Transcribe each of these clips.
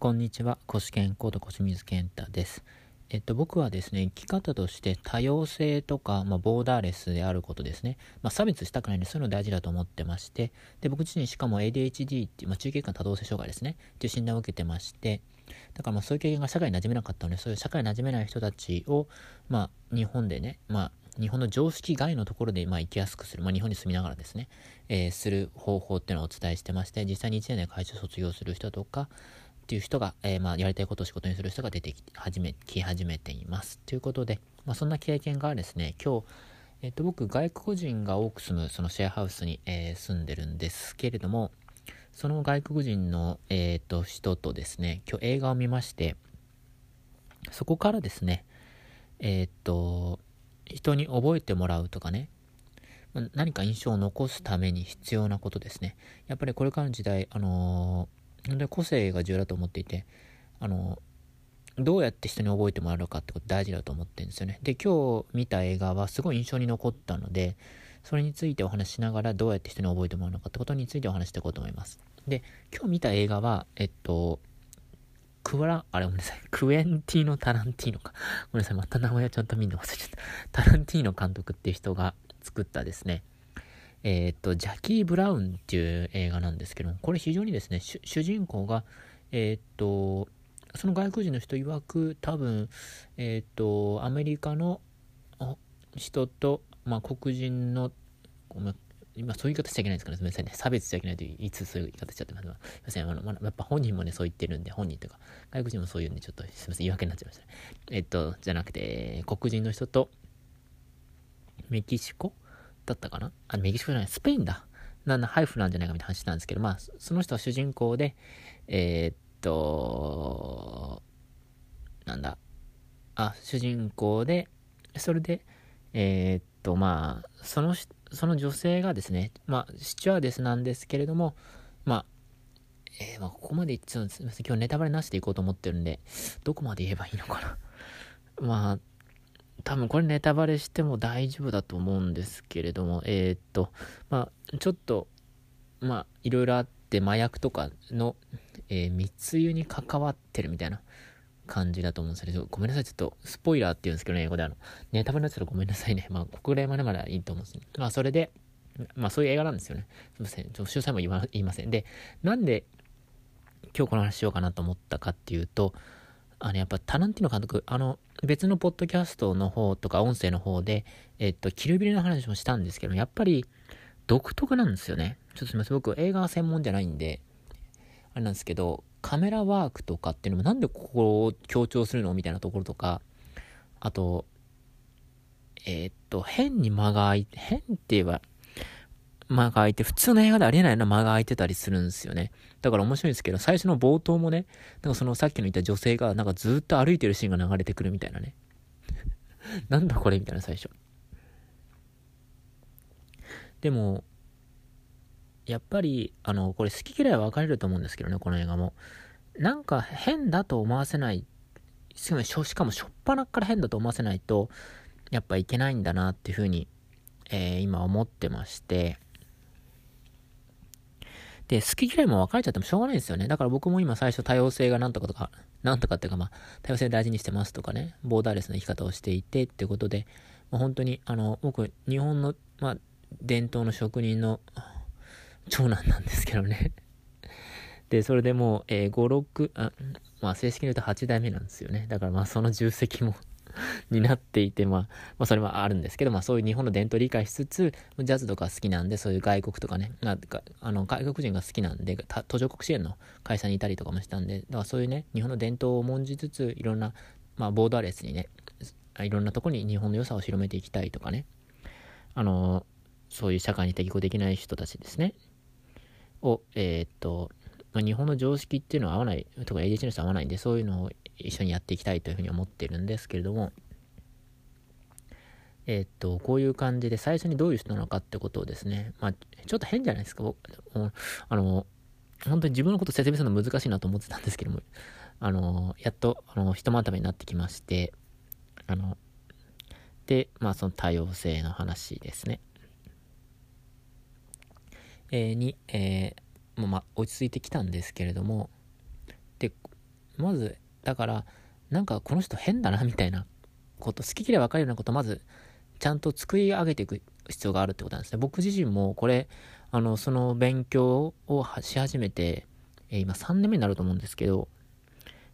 こんにちは、コシケンことコシミズケンタです。えっと、僕はですね、生き方として多様性とか、まあ、ボーダーレスであることですね。まあ、差別したくないんで、そういうの大事だと思ってまして、で、僕自身しかも ADHD っていう、まあ、中継間多動性障害ですね、っていう診断を受けてまして、だからまあそういう経験が社会に馴染めなかったので、そういう社会に馴染めない人たちを、まあ、日本でね、まあ、日本の常識外のところでまあ生きやすくする、まあ、日本に住みながらですね、えー、する方法っていうのをお伝えしてまして、実際に1年で会社卒業する人とか、っていう人が、えー、まあ、やりたいことを仕事にする人が出てき始め、き始めています。ということで、まあ、そんな経験がですね、今日、えっ、と、僕、外国人が多く住む、そのシェアハウスに、えー、住んでるんですけれども、その外国人の、えっ、と、人とですね、今日映画を見まして、そこからですね、えっ、と、人に覚えてもらうとかね、何か印象を残すために必要なことですね。やっぱりこれからの時代、あのー、で個性が重要だと思っていて、あの、どうやって人に覚えてもらうかってこと大事だと思ってるんですよね。で、今日見た映画はすごい印象に残ったので、それについてお話ししながらどうやって人に覚えてもらうのかってことについてお話していこうと思います。で、今日見た映画は、えっと、クワラ、あれごめんなさい、クエンティーノ・タランティーノか。ごめんなさい、また名前ちゃんと見んの忘れちゃった。タランティーノ監督っていう人が作ったですね、えー、っと、ジャッキー・ブラウンっていう映画なんですけども、これ非常にですね、主人公が、えー、っと、その外国人の人曰く、多分、え、っと、アメリカの人と、まあ、黒人の、ごめん、今そういう言い方しちゃいけないんですかね。すみませんね。差別しちゃいけないといつそういう言い方しちゃってます。すみません。あの、まあやっぱ本人もね、そう言ってるんで、本人とか、外国人もそういうんで、ちょっとすみません。言い訳になっちゃいましたね。えっと、じゃなくて、黒人の人と、メキシコだったかな？あ、メキシコじゃない、スペインだ。なん、ハイフなんじゃないかみたいな話なんですけど、まあ、その人は主人公で、えー、っと、なんだ、あ、主人公で、それで、えー、っと、まあ、その、その女性がですね、まあ、シチュアーデスなんですけれども、まあ、えー、まあ、ここまで言っちゃうんです。すみません。今日ネタバレなしでいこうと思ってるんで、どこまで言えばいいのかな。まあ、多分これネタバレしても大丈夫だと思うんですけれども、えー、っと、まあ、ちょっと、まあ、いろいろあって、麻薬とかの、えー、密輸に関わってるみたいな感じだと思うんですけど、ごめんなさい、ちょっと、スポイラーって言うんですけどね、英語であの、ネタバレになったらごめんなさいね。まあ、ここぐらいまでまでいいと思うんですね。まあ、それで、まあ、そういう映画なんですよね。すいません。ちょっと詳細も言いません。で、なんで、今日この話しようかなと思ったかっていうと、あの、やっぱタランティーノ監督、あの、別のポッドキャストの方とか音声の方で、えっと、キルビルの話もしたんですけど、やっぱり独特なんですよね。ちょっとすみません。僕、映画専門じゃないんで、あれなんですけど、カメラワークとかっていうのもなんでここを強調するのみたいなところとか、あと、えー、っと、変に間が空いて、変って言えば、間が空いて、普通の映画でありえないような間が空いてたりするんですよね。だから面白いんですけど、最初の冒頭もね、なんかそのさっきの言った女性が、なんかずっと歩いてるシーンが流れてくるみたいなね。なんだこれみたいな最初。でも、やっぱり、あの、これ好き嫌いは分かれると思うんですけどね、この映画も。なんか変だと思わせない、しかもしょっぱなから変だと思わせないと、やっぱいけないんだなっていうふうに、えー、今思ってまして、で、好き嫌いも分かれちゃってもしょうがないんですよね。だから僕も今最初多様性がなんとかとか、なんとかっていうかまあ、多様性大事にしてますとかね、ボーダーレスな生き方をしていてってことで、まあ、本当に、あの、僕、日本の、まあ、伝統の職人の長男なんですけどね で、それでもう、えー、5、6、あ、まあ正式に言うと8代目なんですよね。だからまあその重責も になっていて、まあ、まあ、それはあるんですけど、まあ、そういう日本の伝統を理解しつつ、ジャズとか好きなんで、そういう外国とかね、まあ、あの外国人が好きなんで、途上国支援の会社にいたりとかもしたんで、だからそういうね、日本の伝統を重んじつつ、いろんな、まあ、ボーダーレスにね、いろんなとこに日本の良さを広めていきたいとかね、あの、そういう社会に適合できない人たちですね、を、えー、っと、まあ、日本の常識っていうのは合わない、とか ADHD の人は合わないんで、そういうのを一緒にやっていきたいというふうに思ってるんですけれども、えー、っと、こういう感じで最初にどういう人なのかってことをですね、まあ、ちょっと変じゃないですか、僕、あの、本当に自分のこと説明するの難しいなと思ってたんですけども、あの、やっと、あの、一まとめになってきまして、あの、で、まあ、その多様性の話ですね。えー、に、えー、もうまあ、落ち着いてきたんですけれども、で、まず、だから、なんかこの人変だなみたいなこと、好き嫌い分かるようなこと、まず、ちゃんと作り上げていく必要があるってことなんですね。僕自身もこれ、あの、その勉強をし始めて、え、今3年目になると思うんですけど、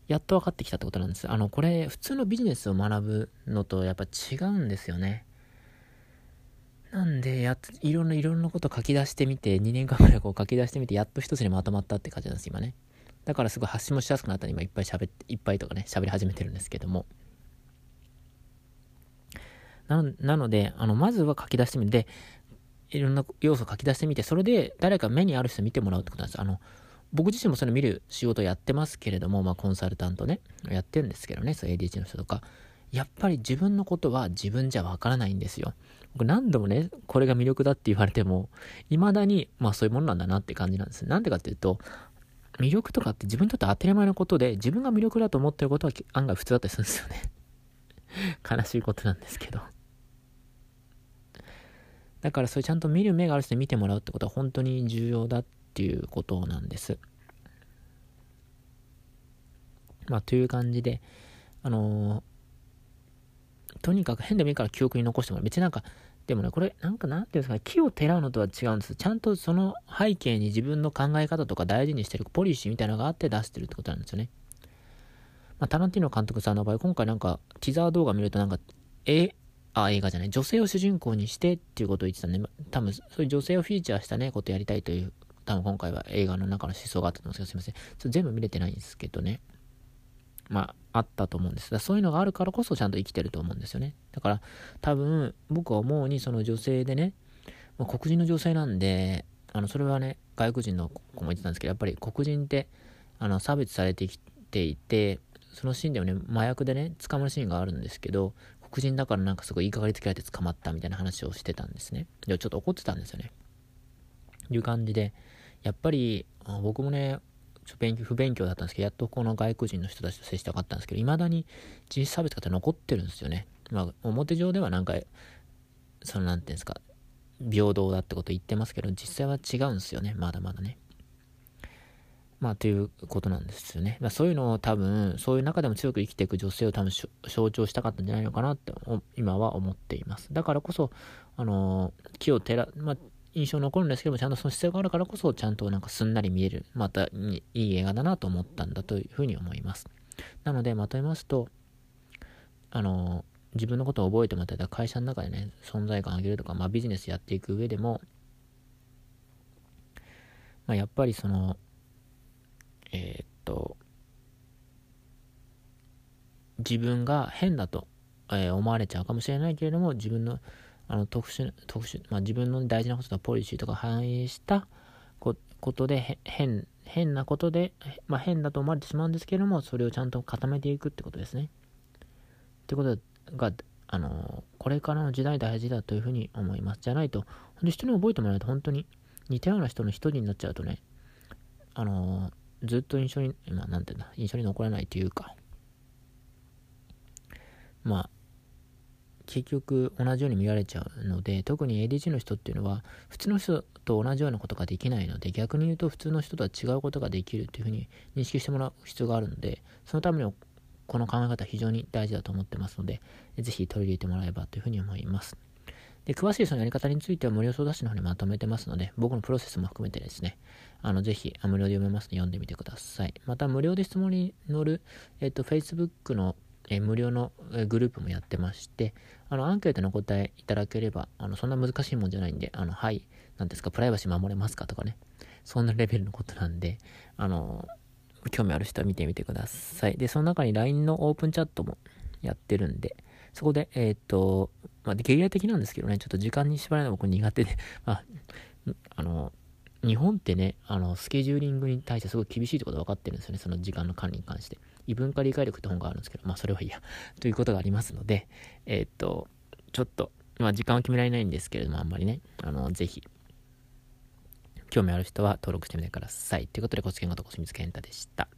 やっと分かってきたってことなんです。あの、これ、普通のビジネスを学ぶのとやっぱ違うんですよね。なんで、や、いろんな、いろんなこと書き出してみて、2年間ぐらいこう書き出してみて、やっと一つにまとまったって感じなんです、今ね。だからすごい発信もしやすくなったら今いっぱい喋って、いっぱいとかね、喋り始めてるんですけども。ななので、あの、まずは書き出してみて、いろんな要素を書き出してみて、それで誰か目にある人見てもらうってことなんです。あの、僕自身もそれ見る仕事やってますけれども、まあコンサルタントね、やってるんですけどね、そう ADHD の人とか。やっぱり自分のことは自分じゃわからないんですよ。僕何度もね、これが魅力だって言われても、未だに、まあそういうものなんだなって感じなんです。なんでかっていうと、魅力とかって自分にとって当たり前のことで、自分が魅力だと思ってることは案外普通だったりするんですよね。悲しいことなんですけど。だからそれちゃんと見る目がある人に見てもらうってことは本当に重要だっていうことなんです。まあという感じで、あのー、とにかく変でもいいから記憶に残してもらう。別になんか、でもね、これ、なんかなんていうんですか、木をてらうのとは違うんです。ちゃんとその背景に自分の考え方とか大事にしてるポリシーみたいなのがあって出してるってことなんですよね。まあ、タランティーノ監督さんの場合、今回なんか、ティザー動画見るとなんか、え、あ、映画じゃない、女性を主人公にしてっていうことを言ってたんで、多分そういう女性をフィーチャーしたね、ことやりたいという、多分今回は映画の中の思想があったと思うんですけど、すいません。それ全部見れてないんですけどね。まあ、あったと思うんです。そういうのがあるからこそちゃんと生きてると思うんですよね。だから、多分、僕は思うに、その女性でね、まあ、黒人の女性なんで、あの、それはね、外国人の子も言ってたんですけど、やっぱり黒人って、あの、差別されてきていて、そのシーンでもね、麻薬でね、捕まるシーンがあるんですけど、黒人だからなんかすごい言いかかりつけられて捕まったみたいな話をしてたんですね。で、ちょっと怒ってたんですよね。いう感じで、やっぱり、僕もね、ちょ勉強、不勉強だったんですけど、やっとこの外国人の人たちと接して分かったんですけど、未だに人種差別って残ってるんですよね。まあ、表上ではなんか、その、なんていうんですか、平等だってこと言ってますけど、実際は違うんですよね。まだまだね。まあ、ということなんですよね。まあ、そういうのを多分、そういう中でも強く生きていく女性を多分象徴したかったんじゃないのかなって今は思っています。だからこそ、あの、木を照ら、まあ、印象残るんですけども、ちゃんとその姿勢があるからこそ、ちゃんとなんかすんなり見える、またいい映画だなと思ったんだというふうに思います。なので、まとめますと、あの、自分のことを覚えてもらったり、会社の中でね、存在感を上げるとか、まあ、ビジネスやっていく上でも、まあ、やっぱりその、えー、っと、自分が変だと、えー、思われちゃうかもしれないけれども、自分のあの特殊、特殊、まあ、自分の大事なこととかポリシーとか反映したことで、変、変なことで、まあ、変だと思われてしまうんですけれども、それをちゃんと固めていくってことですね。ってことが、あのこれからの時代大事だというふうに思います。じゃないと、本当に人に覚えてもらえると本当に似たような人の一人になっちゃうとね、あのずっと印象に、まあ、なんていうんだ、印象に残らないというか、まあ、結局同じように見られちゃうので、特に ADG の人っていうのは、普通の人と同じようなことができないので、逆に言うと普通の人とは違うことができるというふうに認識してもらう必要があるので、そのためにこの考え方非常に大事だと思ってますので、ぜひ取り入れてもらえばというふうに思います。で、詳しいそのやり方については無料相談室の方にまとめてますので、僕のプロセスも含めてですね、あの、ぜひ、無料で読めますので読んでみてください。また、無料で質問に乗る、えっと、Facebook のえ無料のグループもやってまして、あの、アンケートの答えいただければ、あの、そんな難しいもんじゃないんで、あの、はい、なんですか、プライバシー守れますかとかね、そんなレベルのことなんで、あの、興味ある人は見てみてください。で、その中に LINE のオープンチャットもやってるんで、そこで、えっ、と、まあ、ゲリラ的なんですけどね、ちょっと時間に縛られるの僕苦手で、まあ、あの、日本ってね、あの、スケジューリングに対してすごい厳しいってこと分かってるんですよね、その時間の管理に関して。異文化理解力って本があるんですけど、まあそれはいいや、ということがありますので、えー、っと、ちょっと、まあ時間は決められないんですけれども、あんまりね、あの、ぜひ、興味ある人は登録してみてください。ということで、コツケンゴとこすみつけんたでした。